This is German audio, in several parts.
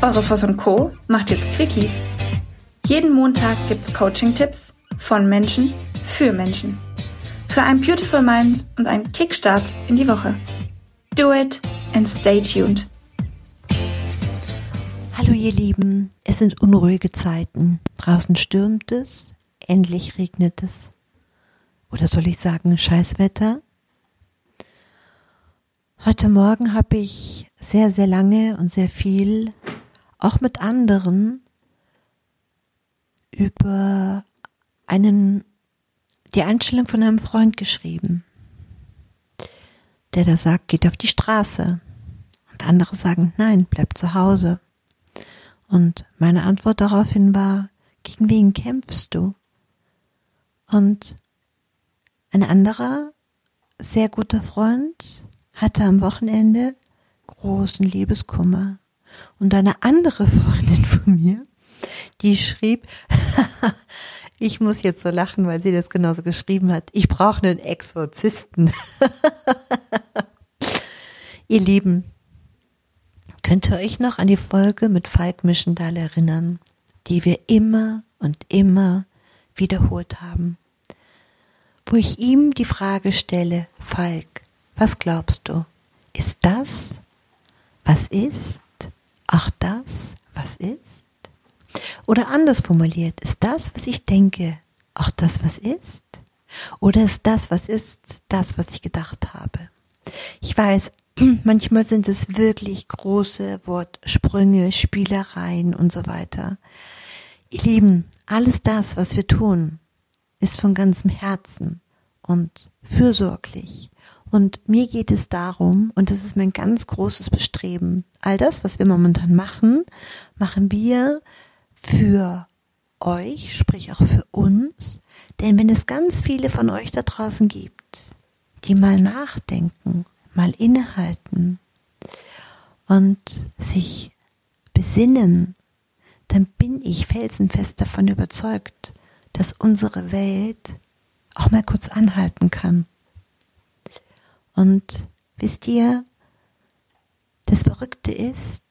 Eure Voss und Co. macht jetzt Quickies. Jeden Montag gibt's Coaching-Tipps von Menschen für Menschen. Für ein Beautiful Mind und einen Kickstart in die Woche. Do it and stay tuned. Hallo ihr Lieben, es sind unruhige Zeiten. Draußen stürmt es, endlich regnet es. Oder soll ich sagen, Scheißwetter? Heute Morgen habe ich sehr, sehr lange und sehr viel, auch mit anderen, über einen, die Einstellung von einem Freund geschrieben, der da sagt, geht auf die Straße. Und andere sagen, nein, bleib zu Hause. Und meine Antwort daraufhin war, gegen wen kämpfst du? Und ein anderer, sehr guter Freund hatte am Wochenende großen Liebeskummer. Und eine andere Freundin von mir, die schrieb, ich muss jetzt so lachen, weil sie das genauso geschrieben hat. Ich brauche einen Exorzisten. Ihr Lieben, könnt ihr euch noch an die Folge mit Falk Mischendahl erinnern, die wir immer und immer wiederholt haben? Wo ich ihm die Frage stelle, Falk, was glaubst du? Ist das, was ist, auch das, was ist? Oder anders formuliert, ist das, was ich denke, auch das, was ist? Oder ist das, was ist, das, was ich gedacht habe? Ich weiß, manchmal sind es wirklich große Wortsprünge, Spielereien und so weiter. Ihr Lieben, alles das, was wir tun, ist von ganzem Herzen und fürsorglich. Und mir geht es darum, und das ist mein ganz großes Bestreben, all das, was wir momentan machen, machen wir für euch, sprich auch für uns. Denn wenn es ganz viele von euch da draußen gibt, die mal nachdenken, mal innehalten und sich besinnen, dann bin ich felsenfest davon überzeugt, dass unsere Welt auch mal kurz anhalten kann. Und wisst ihr, das Verrückte ist,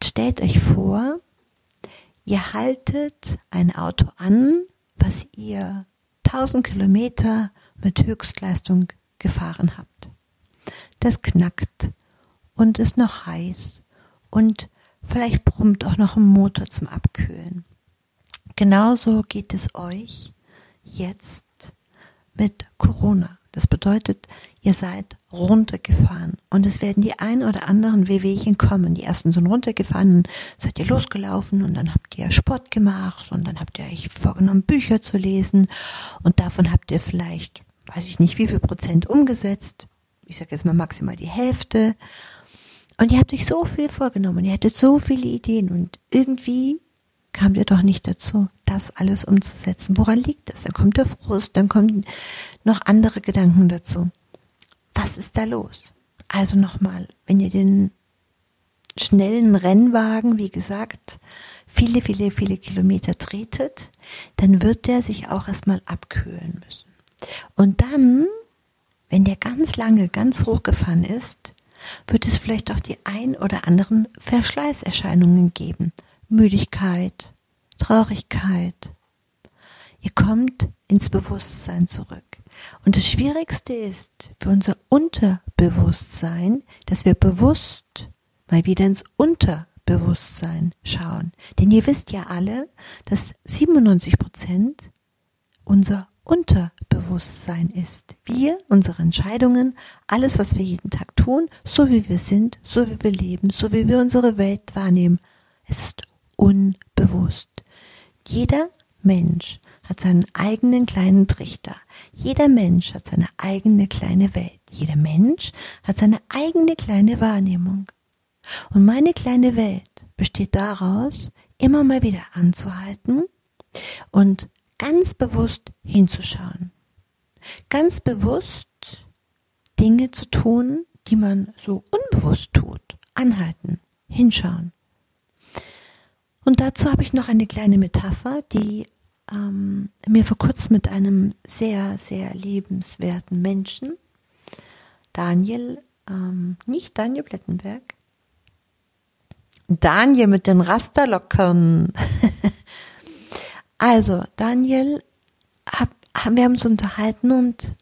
stellt euch vor, ihr haltet ein Auto an, was ihr 1000 Kilometer mit Höchstleistung gefahren habt. Das knackt und ist noch heiß und vielleicht brummt auch noch ein Motor zum Abkühlen. Genauso geht es euch jetzt mit Corona. Das bedeutet, ihr seid runtergefahren und es werden die ein oder anderen Wehwehchen kommen. Die ersten sind runtergefahren, seid ihr losgelaufen und dann habt ihr Sport gemacht und dann habt ihr euch vorgenommen, Bücher zu lesen und davon habt ihr vielleicht, weiß ich nicht, wie viel Prozent umgesetzt. Ich sage jetzt mal maximal die Hälfte. Und ihr habt euch so viel vorgenommen, ihr hattet so viele Ideen und irgendwie kamt ihr doch nicht dazu, das alles umzusetzen. Woran liegt das? Dann kommt der Frust, dann kommen noch andere Gedanken dazu. Was ist da los? Also nochmal, wenn ihr den schnellen Rennwagen, wie gesagt, viele, viele, viele Kilometer tretet, dann wird der sich auch erstmal abkühlen müssen. Und dann, wenn der ganz lange, ganz hochgefahren ist, wird es vielleicht auch die ein oder anderen Verschleißerscheinungen geben. Müdigkeit, Traurigkeit. Ihr kommt ins Bewusstsein zurück. Und das Schwierigste ist für unser Unterbewusstsein, dass wir bewusst mal wieder ins Unterbewusstsein schauen. Denn ihr wisst ja alle, dass 97 Prozent unser Unterbewusstsein ist. Wir, unsere Entscheidungen, alles, was wir jeden Tag tun, so wie wir sind, so wie wir leben, so wie wir unsere Welt wahrnehmen, ist unbewusst. Jeder Mensch hat seinen eigenen kleinen Trichter. Jeder Mensch hat seine eigene kleine Welt. Jeder Mensch hat seine eigene kleine Wahrnehmung. Und meine kleine Welt besteht daraus, immer mal wieder anzuhalten und ganz bewusst hinzuschauen. Ganz bewusst Dinge zu tun, die man so unbewusst tut. Anhalten, hinschauen. Und dazu habe ich noch eine kleine Metapher, die ähm, mir vor kurzem mit einem sehr, sehr lebenswerten Menschen, Daniel, ähm, nicht Daniel Blettenberg, Daniel mit den Rasterlocken. also, Daniel, hab, wir haben uns unterhalten und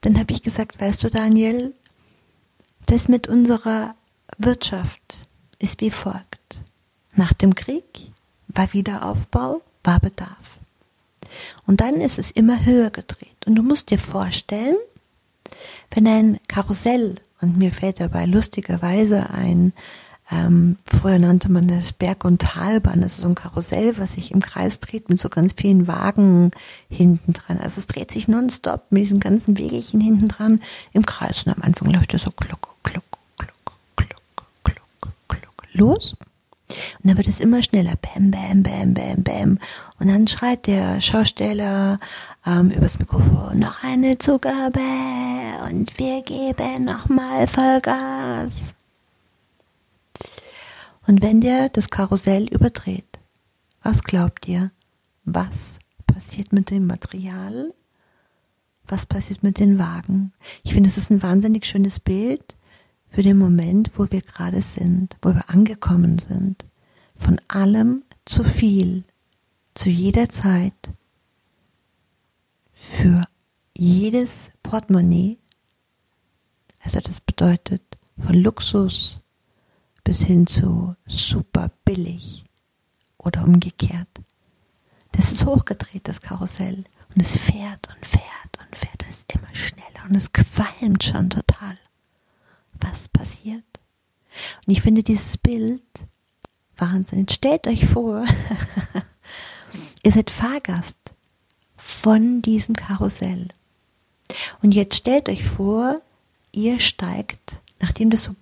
dann habe ich gesagt, weißt du, Daniel, das mit unserer Wirtschaft ist wie folgt. Nach dem Krieg war Wiederaufbau, war Bedarf. Und dann ist es immer höher gedreht. Und du musst dir vorstellen, wenn ein Karussell, und mir fällt dabei lustigerweise ein, ähm, früher nannte man das Berg- und Talbahn, das ist so ein Karussell, was sich im Kreis dreht mit so ganz vielen Wagen hinten dran. Also es dreht sich nonstop mit diesen ganzen Wegelchen hinten dran im Kreis. Und am Anfang läuft das so kluck, kluck, kluck, kluck, kluck, kluck, los. Und dann wird es immer schneller. Bam, bam, bam, bam, bam. Und dann schreit der Schausteller ähm, übers Mikrofon, noch eine Zugabe und wir geben nochmal Vollgas. Und wenn der das Karussell überdreht, was glaubt ihr? Was passiert mit dem Material? Was passiert mit den Wagen? Ich finde, es ist ein wahnsinnig schönes Bild für den Moment, wo wir gerade sind, wo wir angekommen sind. Von allem zu viel, zu jeder Zeit, für jedes Portemonnaie. Also das bedeutet von Luxus bis hin zu super billig oder umgekehrt. Das ist hochgedreht, das Karussell. Und es fährt und fährt und fährt. Es ist immer schneller und es qualmt schon total. Was passiert? Und ich finde dieses Bild Wahnsinn. Stellt euch vor, ihr seid Fahrgast von diesem Karussell. Und jetzt stellt euch vor, ihr steigt, nachdem das so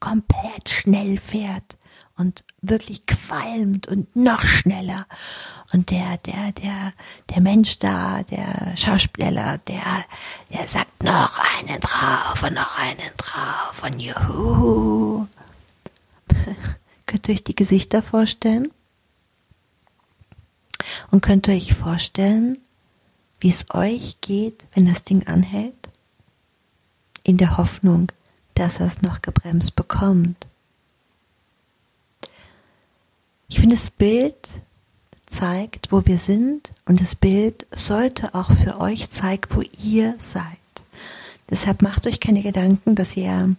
komplett schnell fährt und wirklich qualmt und noch schneller. Und der, der, der, der Mensch da, der Schauspieler, der, der sagt noch einen drauf und noch einen drauf und juhu. könnt ihr euch die Gesichter vorstellen? Und könnt ihr euch vorstellen, wie es euch geht, wenn das Ding anhält? In der Hoffnung, dass er es noch gebremst bekommt. Ich finde, das Bild zeigt, wo wir sind und das Bild sollte auch für euch zeigen, wo ihr seid. Deshalb macht euch keine Gedanken, dass ihr,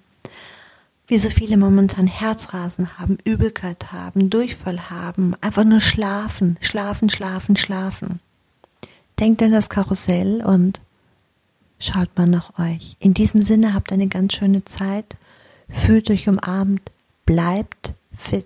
wie so viele momentan Herzrasen haben, Übelkeit haben, Durchfall haben, einfach nur schlafen, schlafen, schlafen, schlafen. Denkt an das Karussell und schaut mal nach euch. In diesem Sinne habt eine ganz schöne Zeit, fühlt euch umarmt, bleibt fit